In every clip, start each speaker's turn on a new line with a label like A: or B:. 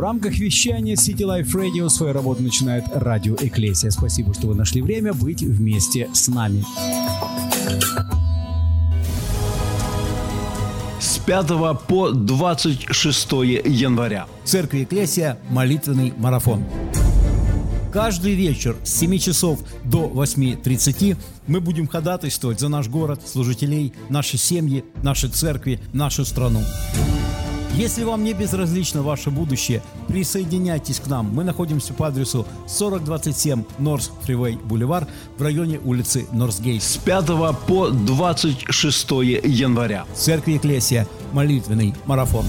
A: В рамках вещания City Life Radio свою работу начинает радио Экклесия. Спасибо, что вы нашли время быть вместе с нами.
B: С 5 по 26 января.
A: В церкви Экклесия молитвенный марафон. Каждый вечер с 7 часов до 8.30 мы будем ходатайствовать за наш город, служителей, наши семьи, наши церкви, нашу страну. Если вам не безразлично ваше будущее, присоединяйтесь к нам. Мы находимся по адресу 4027 Норс Фривей Бульвар в районе улицы Норсгейт.
B: С 5 по 26 января.
A: Церкви Экклесия. Молитвенный марафон.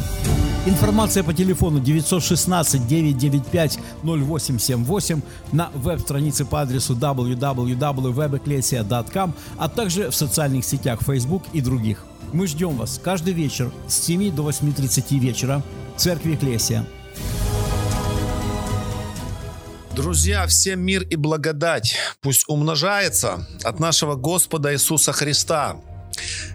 A: Информация по телефону 916-995-0878 на веб-странице по адресу www.webecclesia.com, а также в социальных сетях Facebook и других. Мы ждем вас каждый вечер с 7 до 8.30 вечера в Церкви Экклесия.
C: Друзья, всем мир и благодать пусть умножается от нашего Господа Иисуса Христа.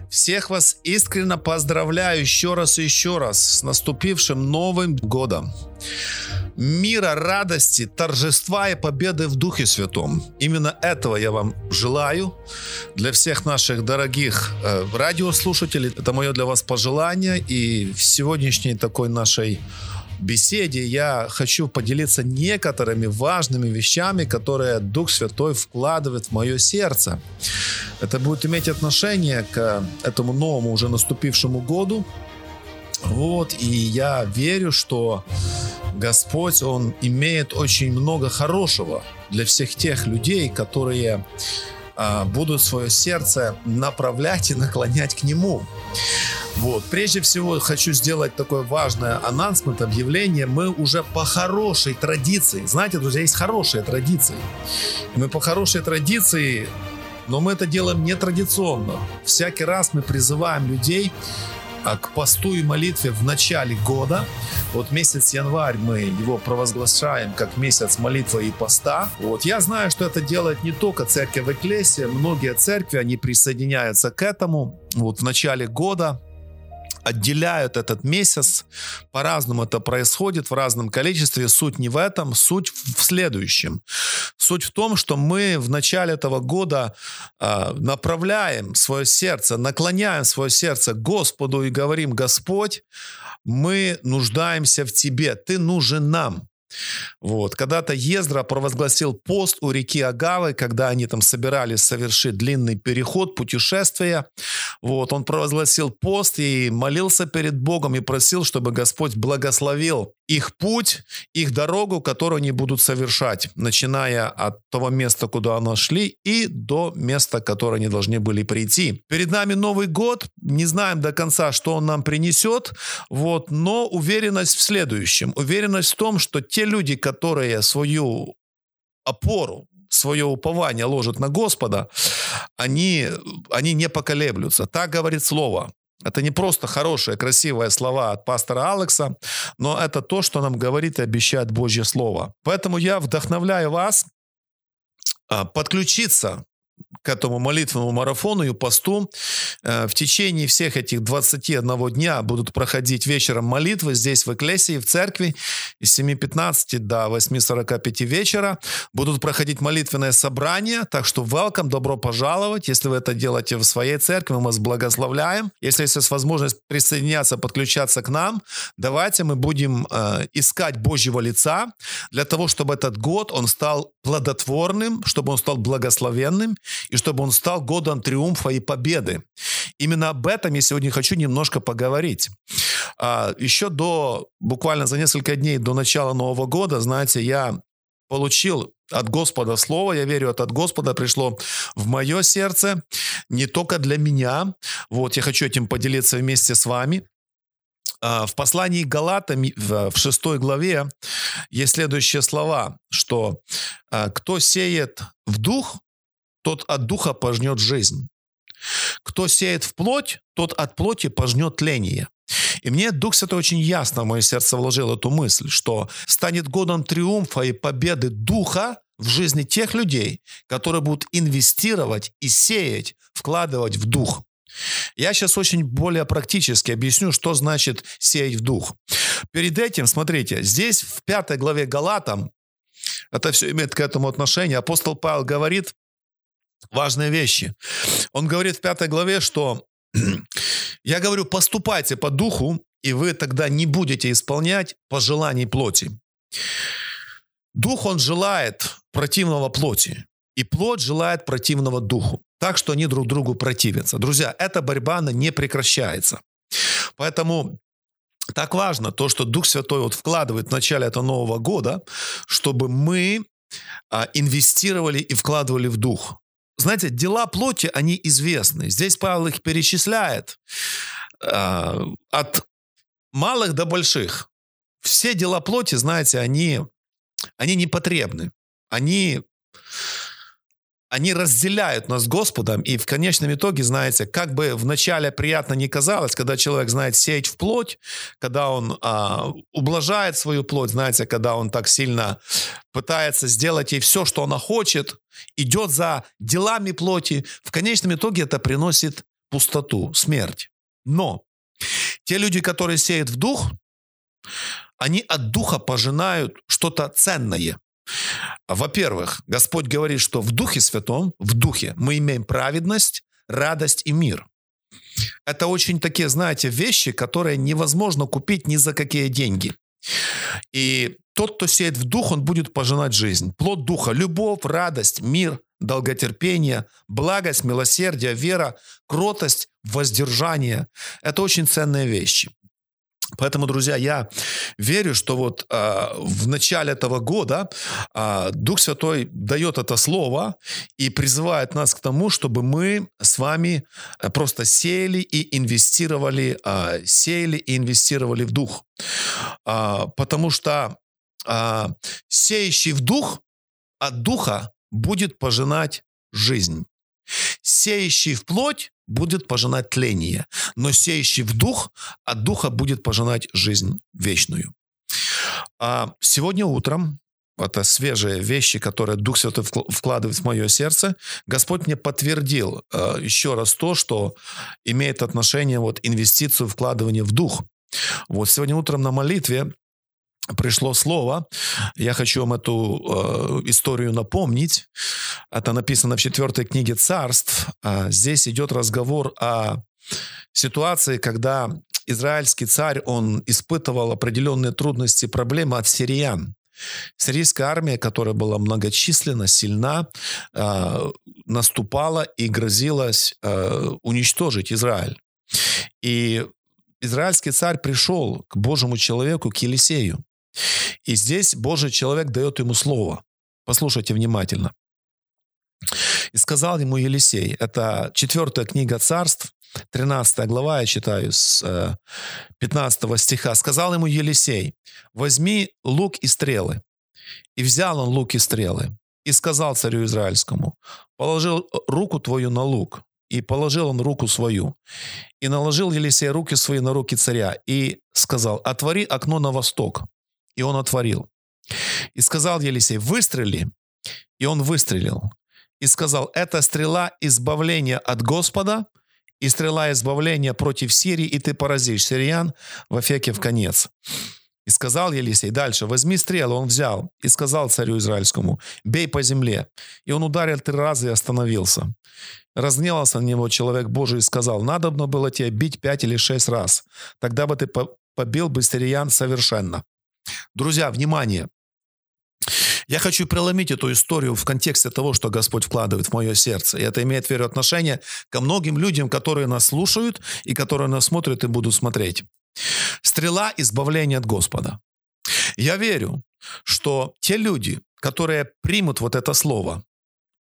C: Всех вас искренне поздравляю еще раз и еще раз с наступившим Новым годом. Мира, радости, торжества и победы в Духе Святом. Именно этого я вам желаю для всех наших дорогих э, радиослушателей. Это мое для вас пожелание. И в сегодняшней такой нашей беседе я хочу поделиться некоторыми важными вещами, которые Дух Святой вкладывает в мое сердце. Это будет иметь отношение к этому новому уже наступившему году. Вот, и я верю, что Господь, Он имеет очень много хорошего для всех тех людей, которые а, будут свое сердце направлять и наклонять к Нему. Вот. Прежде всего хочу сделать такое важное анонсмент, объявление. Мы уже по хорошей традиции, знаете, друзья, есть хорошие традиции. Мы по хорошей традиции, но мы это делаем нетрадиционно. Всякий раз мы призываем людей к посту и молитве в начале года. Вот месяц январь мы его провозглашаем как месяц молитвы и поста. Вот я знаю, что это делает не только церковь Экклесия, многие церкви, они присоединяются к этому. Вот в начале года отделяют этот месяц. По-разному это происходит, в разном количестве. Суть не в этом, суть в следующем. Суть в том, что мы в начале этого года э, направляем свое сердце, наклоняем свое сердце к Господу и говорим, Господь, мы нуждаемся в Тебе, Ты нужен нам. Вот. Когда-то Ездра провозгласил пост у реки Агавы, когда они там собирались совершить длинный переход, путешествие. Вот. Он провозгласил пост и молился перед Богом и просил, чтобы Господь благословил их путь, их дорогу, которую они будут совершать, начиная от того места, куда они шли, и до места, которое они должны были прийти. Перед нами Новый год, не знаем до конца, что он нам принесет, вот, но уверенность в следующем. Уверенность в том, что те люди, которые свою опору, свое упование ложат на Господа, они, они не поколеблются. Так говорит Слово. Это не просто хорошие, красивые слова от пастора Алекса, но это то, что нам говорит и обещает Божье Слово. Поэтому я вдохновляю вас а, подключиться к этому молитвенному марафону и посту. Э, в течение всех этих 21 дня будут проходить вечером молитвы здесь в Экклесии, в церкви, с 7.15 до 8.45 вечера. Будут проходить молитвенные собрания, так что welcome, добро пожаловать. Если вы это делаете в своей церкви, мы вас благословляем. Если есть возможность присоединяться, подключаться к нам, давайте мы будем э, искать Божьего лица для того, чтобы этот год, он стал плодотворным, чтобы он стал благословенным, и чтобы он стал годом триумфа и победы. Именно об этом я сегодня хочу немножко поговорить. А, еще до, буквально за несколько дней до начала Нового года, знаете, я получил от Господа слово, я верю, это от Господа пришло в мое сердце, не только для меня. Вот, я хочу этим поделиться вместе с вами. А, в послании Галатам в 6 главе есть следующие слова, что а, кто сеет в дух, тот от духа пожнет жизнь. Кто сеет в плоть, тот от плоти пожнет тление. И мне Дух Святой очень ясно в мое сердце вложил эту мысль, что станет годом триумфа и победы Духа в жизни тех людей, которые будут инвестировать и сеять, вкладывать в Дух. Я сейчас очень более практически объясню, что значит сеять в дух. Перед этим, смотрите, здесь в пятой главе Галатам, это все имеет к этому отношение, апостол Павел говорит важные вещи. Он говорит в пятой главе, что я говорю, поступайте по духу, и вы тогда не будете исполнять пожеланий плоти. Дух, он желает противного плоти, и плоть желает противного духу. Так что они друг другу противятся. Друзья, эта борьба, она не прекращается. Поэтому так важно то, что Дух Святой вот вкладывает в начале этого Нового года, чтобы мы а, инвестировали и вкладывали в Дух. Знаете, дела плоти, они известны. Здесь Павел их перечисляет а, от малых до больших. Все дела плоти, знаете, они, они непотребны. Они они разделяют нас с Господом, и в конечном итоге, знаете, как бы вначале приятно не казалось, когда человек знает сеять в плоть, когда он а, ублажает свою плоть, знаете, когда он так сильно пытается сделать ей все, что она хочет, идет за делами плоти, в конечном итоге это приносит пустоту, смерть. Но те люди, которые сеют в дух, они от духа пожинают что-то ценное – во-первых, Господь говорит, что в Духе Святом, в Духе мы имеем праведность, радость и мир. Это очень такие, знаете, вещи, которые невозможно купить ни за какие деньги. И тот, кто сеет в дух, он будет пожинать жизнь. Плод духа – любовь, радость, мир, долготерпение, благость, милосердие, вера, кротость, воздержание. Это очень ценные вещи. Поэтому, друзья, я верю, что вот э, в начале этого года э, Дух Святой дает это слово и призывает нас к тому, чтобы мы с вами просто сеяли и инвестировали, э, сеяли и инвестировали в Дух. Э, потому что э, сеющий в Дух от Духа будет пожинать жизнь. Сеющий в плоть будет пожинать тление, но сеющий в дух от духа будет пожинать жизнь вечную. А сегодня утром это свежие вещи, которые Дух Святой вкладывает в мое сердце, Господь мне подтвердил э, еще раз то, что имеет отношение вот инвестицию, вкладывание в Дух. Вот сегодня утром на молитве пришло слово. Я хочу вам эту э, историю напомнить. Это написано в четвертой книге царств. А здесь идет разговор о ситуации, когда израильский царь, он испытывал определенные трудности проблемы от сириян. Сирийская армия, которая была многочисленна, сильна, э, наступала и грозилась э, уничтожить Израиль. И израильский царь пришел к Божьему человеку, к Елисею. И здесь Божий человек дает ему слово. Послушайте внимательно. «И сказал ему Елисей». Это четвертая книга царств, 13 глава, я читаю с 15 э, стиха. «Сказал ему Елисей, возьми лук и стрелы». И взял он лук и стрелы. И сказал царю Израильскому, положил руку твою на лук. И положил он руку свою. И наложил Елисей руки свои на руки царя. И сказал, отвори окно на восток. И он отворил. И сказал Елисей, выстрели. И он выстрелил. И сказал, это стрела избавления от Господа, и стрела избавления против Сирии, и ты поразишь сириян в Афеке в конец. И сказал Елисей дальше, возьми стрелу, он взял, и сказал царю израильскому, бей по земле. И он ударил три раза и остановился. Разгневался на него человек Божий и сказал, надо было тебе бить пять или шесть раз, тогда бы ты побил бы сириян совершенно. Друзья, внимание! Я хочу преломить эту историю в контексте того, что Господь вкладывает в мое сердце. И это имеет, верю, отношение ко многим людям, которые нас слушают и которые нас смотрят и будут смотреть. Стрела избавления от Господа. Я верю, что те люди, которые примут вот это слово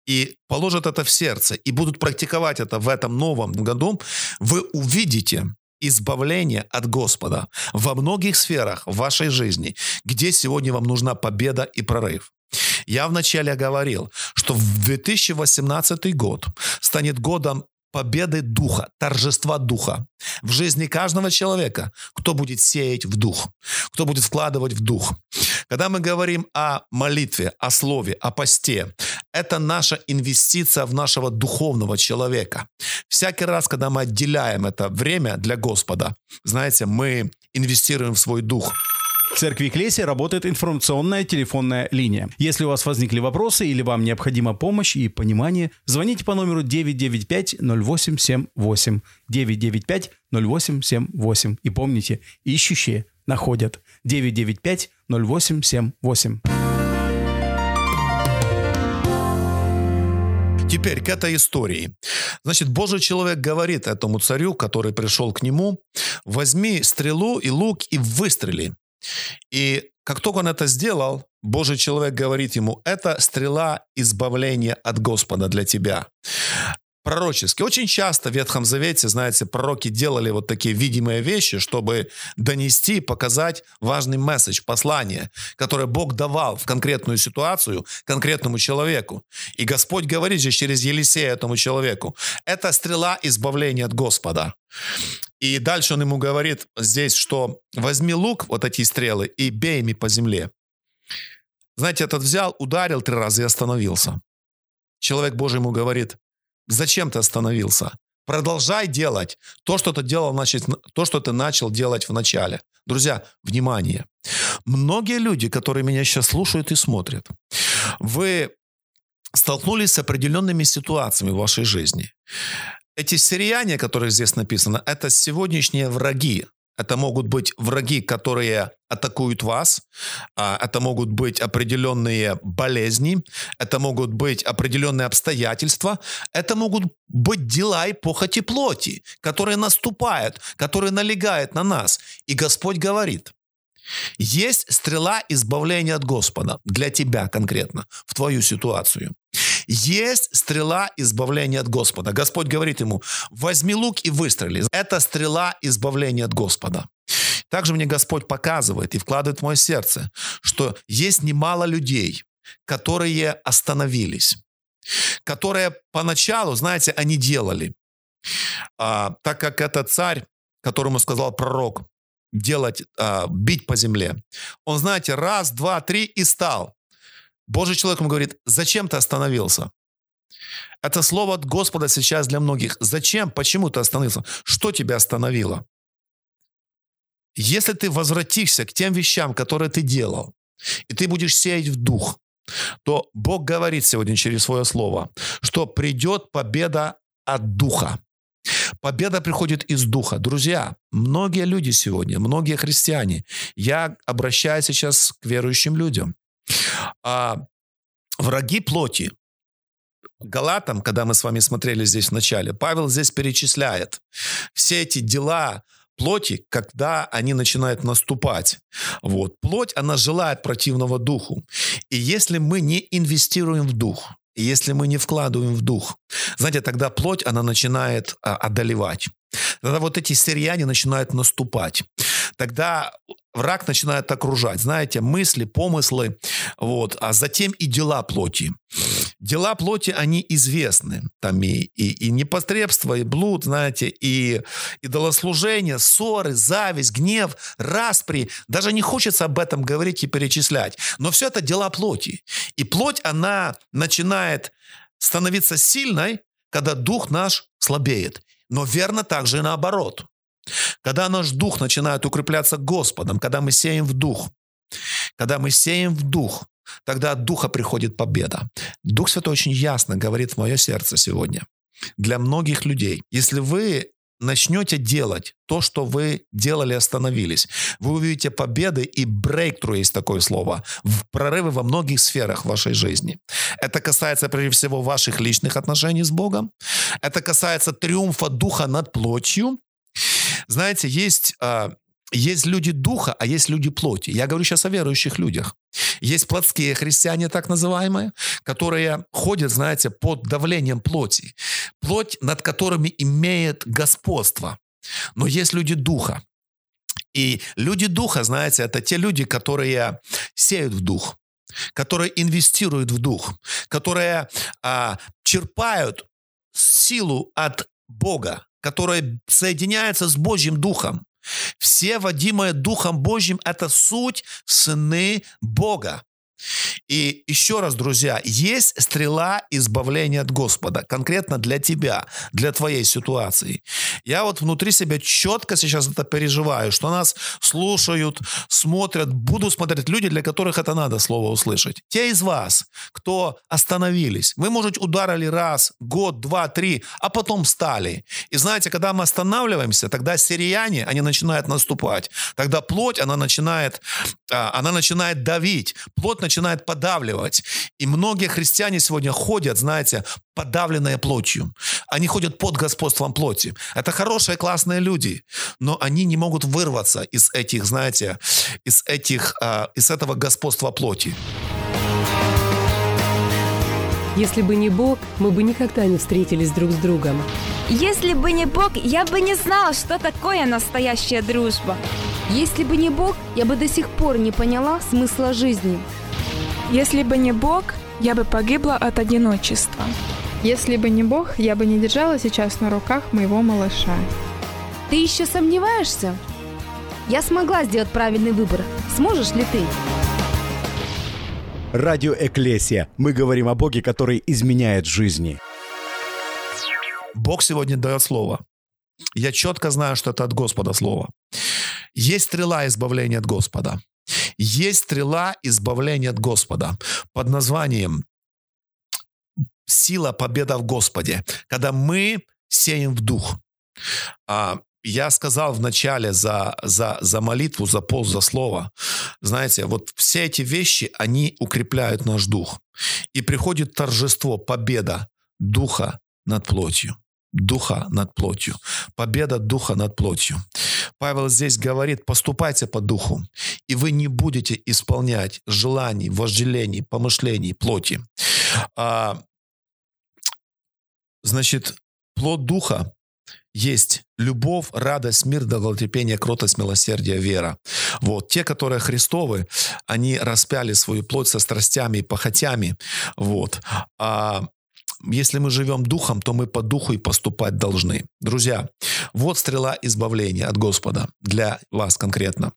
C: и положат это в сердце и будут практиковать это в этом новом году, вы увидите, избавление от Господа во многих сферах вашей жизни, где сегодня вам нужна победа и прорыв. Я вначале говорил, что в 2018 год станет годом победы духа, торжества духа в жизни каждого человека, кто будет сеять в дух, кто будет вкладывать в дух. Когда мы говорим о молитве, о слове, о посте, это наша инвестиция в нашего духовного человека. Всякий раз, когда мы отделяем это время для Господа, знаете, мы инвестируем в свой дух.
D: В церкви Клесия работает информационная телефонная линия. Если у вас возникли вопросы или вам необходима помощь и понимание, звоните по номеру 995-0878. 995-0878. И помните, ищущие находят. 995-0878.
C: Теперь к этой истории. Значит, Божий человек говорит этому царю, который пришел к нему, возьми стрелу и лук и выстрели. И как только он это сделал, Божий человек говорит ему, это стрела избавления от Господа для тебя пророчески. Очень часто в Ветхом Завете, знаете, пророки делали вот такие видимые вещи, чтобы донести, показать важный месседж, послание, которое Бог давал в конкретную ситуацию конкретному человеку. И Господь говорит же через Елисея этому человеку, это стрела избавления от Господа. И дальше он ему говорит здесь, что возьми лук, вот эти стрелы, и бей ими по земле. Знаете, этот взял, ударил три раза и остановился. Человек Божий ему говорит, Зачем ты остановился? Продолжай делать то, что ты делал, значит, то, что ты начал делать в начале. Друзья, внимание. Многие люди, которые меня сейчас слушают и смотрят, вы столкнулись с определенными ситуациями в вашей жизни. Эти сирияне, которые здесь написано, это сегодняшние враги это могут быть враги, которые атакуют вас. А, это могут быть определенные болезни. Это могут быть определенные обстоятельства. Это могут быть дела и похоти плоти, которые наступают, которые налегают на нас. И Господь говорит, есть стрела избавления от Господа для тебя конкретно, в твою ситуацию. Есть стрела избавления от Господа. Господь говорит ему, возьми лук и выстрели. Это стрела избавления от Господа. Также мне Господь показывает и вкладывает в мое сердце, что есть немало людей, которые остановились, которые поначалу, знаете, они делали. А, так как этот царь, которому сказал пророк, делать, а, бить по земле, он, знаете, раз, два, три и стал. Божий человек ему говорит, зачем ты остановился? Это слово от Господа сейчас для многих. Зачем? Почему ты остановился? Что тебя остановило? Если ты возвратишься к тем вещам, которые ты делал, и ты будешь сеять в дух, то Бог говорит сегодня через свое слово, что придет победа от духа. Победа приходит из духа. Друзья, многие люди сегодня, многие христиане, я обращаюсь сейчас к верующим людям, а, враги плоти. Галатам, когда мы с вами смотрели здесь в начале, Павел здесь перечисляет все эти дела плоти, когда они начинают наступать. Вот. Плоть, она желает противного духу. И если мы не инвестируем в дух, и если мы не вкладываем в дух, знаете, тогда плоть, она начинает а, одолевать. Тогда вот эти сирияне начинают наступать. Тогда враг начинает окружать, знаете, мысли, помыслы, вот, а затем и дела плоти. Дела плоти, они известны. Там и, и, и непотребство, и блуд, знаете, и идолослужение, ссоры, зависть, гнев, распри. Даже не хочется об этом говорить и перечислять. Но все это дела плоти. И плоть, она начинает становиться сильной, когда дух наш слабеет. Но верно также и наоборот. Когда наш дух начинает укрепляться Господом, когда мы сеем в дух, когда мы сеем в дух, тогда от духа приходит победа. Дух Святой очень ясно говорит в мое сердце сегодня. Для многих людей, если вы начнете делать то, что вы делали, остановились, вы увидите победы и breakthrough, есть такое слово, в прорывы во многих сферах вашей жизни. Это касается прежде всего ваших личных отношений с Богом. Это касается триумфа духа над плотью. Знаете, есть а, есть люди духа, а есть люди плоти. Я говорю сейчас о верующих людях. Есть плотские христиане, так называемые, которые ходят, знаете, под давлением плоти. Плоть, над которыми имеет господство. Но есть люди духа. И люди духа, знаете, это те люди, которые сеют в дух, которые инвестируют в дух, которые а, черпают силу от Бога, которые соединяются с Божьим Духом. Все водимые Духом Божьим – это суть сыны Бога. И еще раз, друзья, есть стрела избавления от Господа, конкретно для тебя, для твоей ситуации. Я вот внутри себя четко сейчас это переживаю, что нас слушают, смотрят, буду смотреть люди, для которых это надо слово услышать. Те из вас, кто остановились, вы, может, ударили раз, год, два, три, а потом встали. И знаете, когда мы останавливаемся, тогда сирияне, они начинают наступать. Тогда плоть, она начинает, а, она начинает давить. Плоть начинает подавливать. И многие христиане сегодня ходят, знаете, подавленные плотью. Они ходят под господством плоти. Это хорошие, классные люди, но они не могут вырваться из этих, знаете, из этих, а, из этого господства плоти.
E: Если бы не Бог, мы бы никогда не встретились друг с другом.
F: Если бы не Бог, я бы не знала, что такое настоящая дружба.
G: Если бы не Бог, я бы до сих пор не поняла смысла жизни.
H: Если бы не Бог, я бы погибла от одиночества.
I: Если бы не Бог, я бы не держала сейчас на руках моего малыша.
G: Ты еще сомневаешься? Я смогла сделать правильный выбор. Сможешь ли ты?
D: Радио Эклесия. Мы говорим о Боге, который изменяет жизни.
C: Бог сегодня дает слово. Я четко знаю, что это от Господа слово. Есть стрела избавления от Господа. Есть стрела избавления от Господа под названием «Сила победа в Господе», когда мы сеем в дух. А, я сказал в начале за, за, за молитву, за пост, за слово. Знаете, вот все эти вещи, они укрепляют наш дух. И приходит торжество, победа духа над плотью духа над плотью. Победа духа над плотью. Павел здесь говорит, поступайте по духу, и вы не будете исполнять желаний, вожделений, помышлений плоти. А, значит, плод духа есть любовь, радость, мир, долготерпение, кротость, милосердие, вера. Вот. Те, которые Христовы, они распяли свою плоть со страстями и похотями. Вот. А если мы живем духом, то мы по духу и поступать должны. Друзья, вот стрела избавления от Господа для вас конкретно.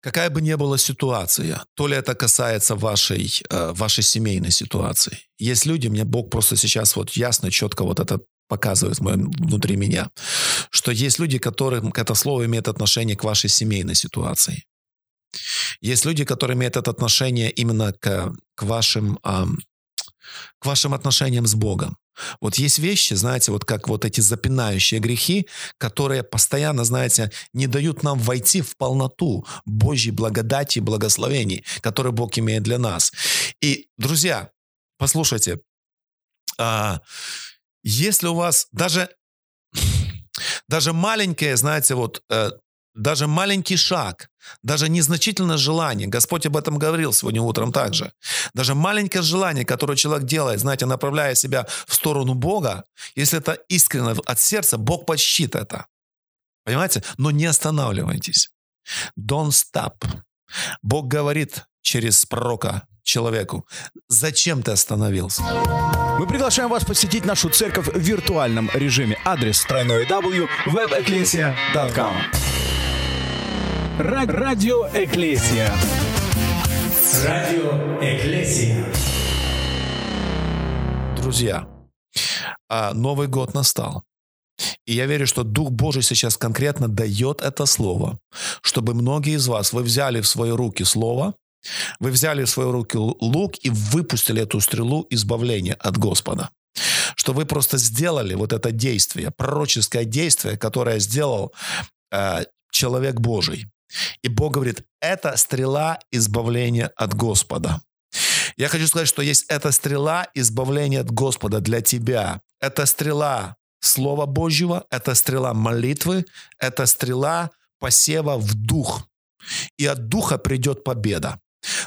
C: Какая бы ни была ситуация, то ли это касается вашей, э, вашей семейной ситуации. Есть люди, мне Бог просто сейчас вот ясно, четко вот это показывает внутри меня, что есть люди, которым это слово имеет отношение к вашей семейной ситуации. Есть люди, которые имеют это отношение именно к, к вашим к вашим отношениям с Богом. Вот есть вещи, знаете, вот как вот эти запинающие грехи, которые постоянно, знаете, не дают нам войти в полноту Божьей благодати и благословений, которые Бог имеет для нас. И, друзья, послушайте, а, если у вас даже даже маленькое, знаете, вот э, даже маленький шаг, даже незначительное желание, Господь об этом говорил сегодня утром также, даже маленькое желание, которое человек делает, знаете, направляя себя в сторону Бога, если это искренне от сердца, Бог почтит это. Понимаете? Но не останавливайтесь. Don't stop. Бог говорит через пророка человеку, зачем ты остановился?
D: Мы приглашаем вас посетить нашу церковь в виртуальном режиме. Адрес тройной w webecclesia.com
A: Радио Эклесия. Радио Эклесия.
C: Друзья, а, Новый год настал. И я верю, что Дух Божий сейчас конкретно дает это слово, чтобы многие из вас, вы взяли в свои руки слово, вы взяли в свои руки лук и выпустили эту стрелу избавления от Господа. Что вы просто сделали вот это действие, пророческое действие, которое сделал э, человек Божий. И Бог говорит, это стрела избавления от Господа. Я хочу сказать, что есть эта стрела избавления от Господа для тебя. Это стрела Слова Божьего, это стрела молитвы, это стрела посева в дух. И от духа придет победа.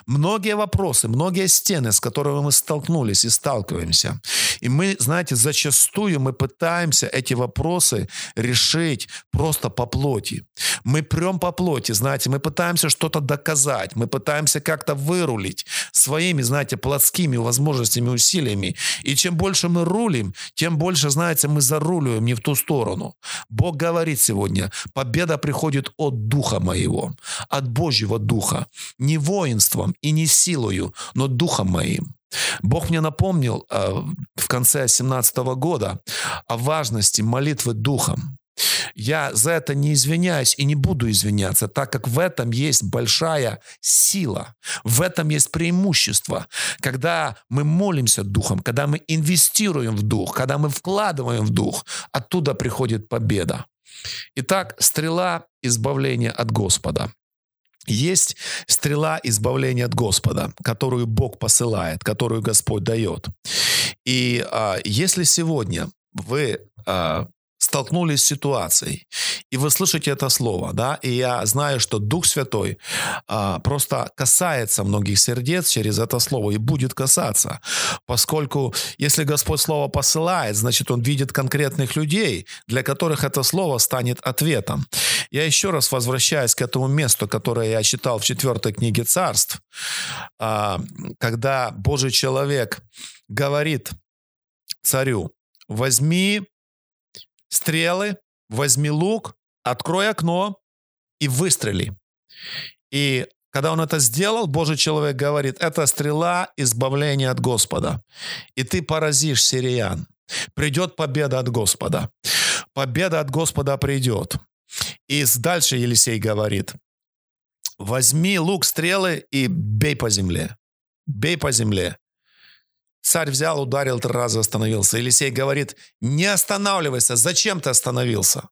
C: Многие вопросы, многие стены, с которыми мы столкнулись и сталкиваемся. И мы, знаете, зачастую мы пытаемся эти вопросы решить просто по плоти. Мы прем по плоти, знаете, мы пытаемся что-то доказать, мы пытаемся как-то вырулить своими, знаете, плотскими возможностями, усилиями. И чем больше мы рулим, тем больше, знаете, мы заруливаем не в ту сторону. Бог говорит сегодня, победа приходит от Духа моего, от Божьего Духа. Не воинством и не силою, но Духом моим. Бог мне напомнил э, в конце 2017 года о важности молитвы Духом. Я за это не извиняюсь и не буду извиняться, так как в этом есть большая сила, в этом есть преимущество. Когда мы молимся Духом, когда мы инвестируем в Дух, когда мы вкладываем в Дух, оттуда приходит победа. Итак, стрела избавления от Господа. Есть стрела избавления от Господа, которую Бог посылает, которую Господь дает. И а, если сегодня вы а, столкнулись с ситуацией, и вы слышите это слово, да, и я знаю, что Дух Святой а, просто касается многих сердец через это слово и будет касаться, поскольку если Господь слово посылает, значит, Он видит конкретных людей, для которых это слово станет ответом. Я еще раз возвращаюсь к этому месту, которое я читал в четвертой книге Царств, а, когда Божий человек говорит царю, возьми стрелы, возьми лук, открой окно и выстрели. И когда он это сделал, Божий человек говорит, это стрела избавления от Господа. И ты поразишь сириян. Придет победа от Господа. Победа от Господа придет. И дальше Елисей говорит, возьми лук, стрелы и бей по земле. Бей по земле. Царь взял, ударил три раза, остановился. Елисей говорит, не останавливайся, зачем ты остановился?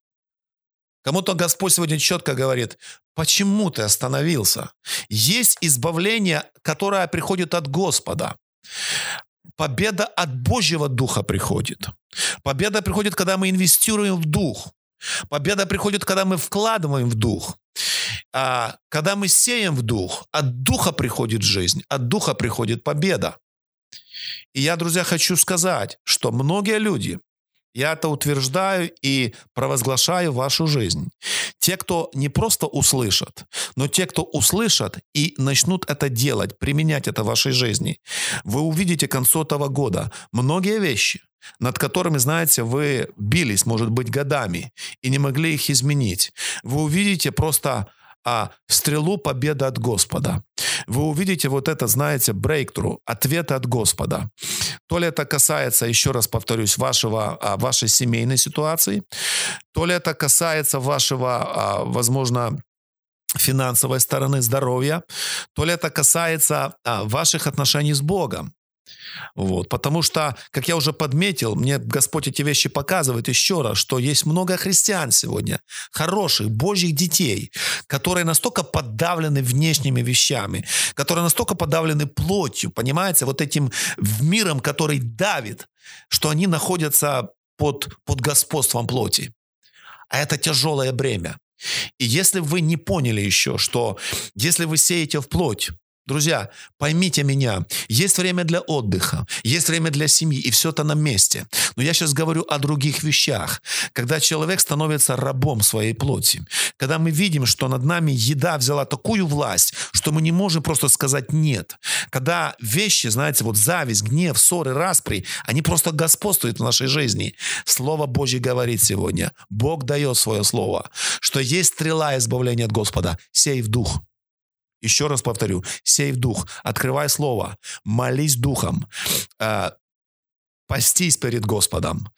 C: Кому-то Господь сегодня четко говорит, почему ты остановился? Есть избавление, которое приходит от Господа. Победа от Божьего Духа приходит. Победа приходит, когда мы инвестируем в Дух. Победа приходит, когда мы вкладываем в Дух. А когда мы сеем в Дух, от Духа приходит жизнь, от Духа приходит победа. И я, друзья, хочу сказать, что многие люди, я это утверждаю и провозглашаю вашу жизнь. Те, кто не просто услышат, но те, кто услышат и начнут это делать, применять это в вашей жизни, вы увидите к концу этого года многие вещи, над которыми, знаете, вы бились, может быть, годами и не могли их изменить. Вы увидите просто а стрелу победы от Господа. Вы увидите вот это, знаете, брейктру, ответ от Господа. То ли это касается, еще раз повторюсь, вашего, а, вашей семейной ситуации, то ли это касается вашего, а, возможно, финансовой стороны здоровья, то ли это касается а, ваших отношений с Богом. Вот. Потому что, как я уже подметил, мне Господь эти вещи показывает еще раз, что есть много христиан сегодня, хороших, божьих детей, которые настолько подавлены внешними вещами, которые настолько подавлены плотью, понимаете, вот этим миром, который давит, что они находятся под, под господством плоти. А это тяжелое бремя. И если вы не поняли еще, что если вы сеете в плоть, Друзья, поймите меня, есть время для отдыха, есть время для семьи, и все это на месте. Но я сейчас говорю о других вещах. Когда человек становится рабом своей плоти, когда мы видим, что над нами еда взяла такую власть, что мы не можем просто сказать «нет». Когда вещи, знаете, вот зависть, гнев, ссоры, распри, они просто господствуют в нашей жизни. Слово Божье говорит сегодня, Бог дает свое слово, что есть стрела избавления от Господа, сей в дух. Еще раз повторю, сей в дух, открывай слово, молись духом, э, постись перед Господом,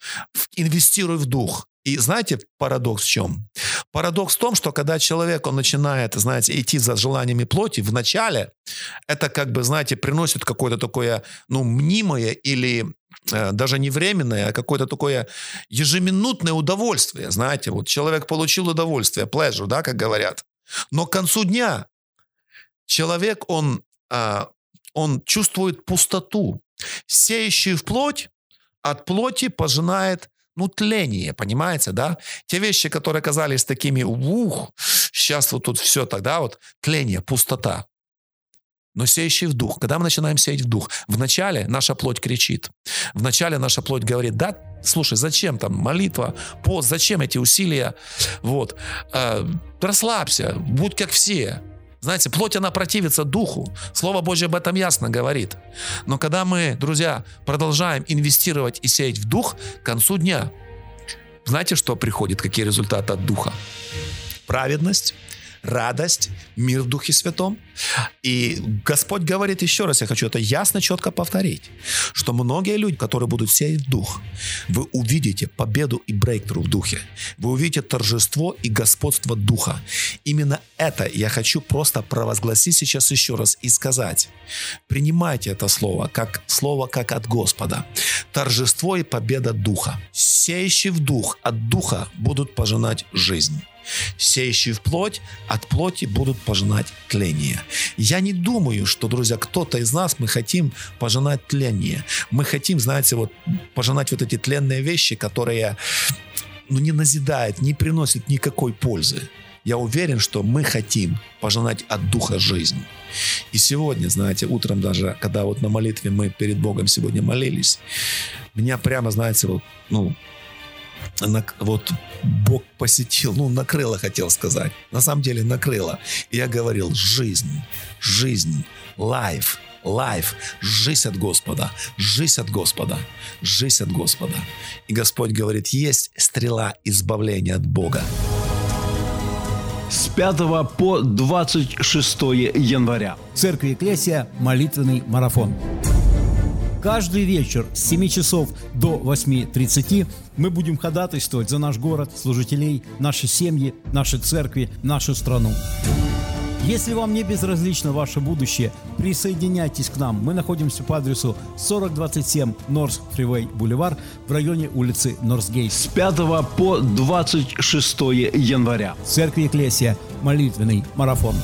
C: инвестируй в дух. И знаете, парадокс в чем? Парадокс в том, что когда человек, он начинает, знаете, идти за желаниями плоти, вначале это как бы, знаете, приносит какое-то такое, ну, мнимое или э, даже не временное, а какое-то такое ежеминутное удовольствие, знаете, вот человек получил удовольствие, pleasure, да, как говорят. Но к концу дня человек, он, а, он чувствует пустоту. Сеющий в плоть от плоти пожинает ну, тление, понимаете, да? Те вещи, которые казались такими, ух, сейчас вот тут все тогда вот, тление, пустота. Но сеющий в дух. Когда мы начинаем сеять в дух? Вначале наша плоть кричит. Вначале наша плоть говорит, да, слушай, зачем там молитва, пост, зачем эти усилия? Вот. Э, расслабься, будь как все. Знаете, плоть, она противится духу. Слово Божье об этом ясно говорит. Но когда мы, друзья, продолжаем инвестировать и сеять в дух, к концу дня, знаете, что приходит, какие результаты от духа? Праведность, радость, мир в Духе Святом. И Господь говорит еще раз, я хочу это ясно, четко повторить, что многие люди, которые будут сеять Дух, вы увидите победу и брейктру в Духе. Вы увидите торжество и господство Духа. Именно это я хочу просто провозгласить сейчас еще раз и сказать. Принимайте это слово, как слово как от Господа. Торжество и победа Духа. Сеющий в Дух от Духа будут пожинать жизнь. Сеющие в плоть, от плоти будут пожинать тление. Я не думаю, что, друзья, кто-то из нас, мы хотим пожинать тление. Мы хотим, знаете, вот пожинать вот эти тленные вещи, которые ну, не назидают, не приносят никакой пользы. Я уверен, что мы хотим пожинать от Духа жизнь. И сегодня, знаете, утром даже, когда вот на молитве мы перед Богом сегодня молились, меня прямо, знаете, вот, ну, на, вот Бог посетил, ну, накрыло, хотел сказать. На самом деле накрыло. Я говорил, жизнь, жизнь, life, life, жизнь от Господа, жизнь от Господа, жизнь от Господа. И Господь говорит, есть стрела избавления от Бога.
B: С 5 по 26 января.
A: Церкви Экклесия молитвенный марафон. Каждый вечер с 7 часов до 8.30 мы будем ходатайствовать за наш город, служителей, наши семьи, наши церкви, нашу страну. Если вам не безразлично ваше будущее, присоединяйтесь к нам. Мы находимся по адресу 4027 Норс Фривей Бульвар в районе улицы Норсгейт.
B: С 5 по 26 января.
A: Церкви Экклесия. Молитвенный марафон.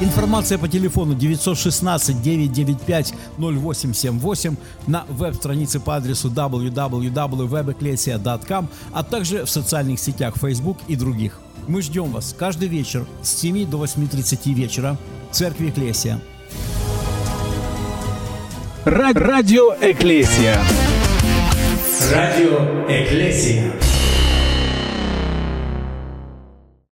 A: Информация по телефону 916-995-0878 на веб-странице по адресу www.webecclesia.com, а также в социальных сетях Facebook и других. Мы ждем вас каждый вечер с 7 до 8.30 вечера в Церкви Экклесия.
J: Радио Экклесия. Радио Экклесия.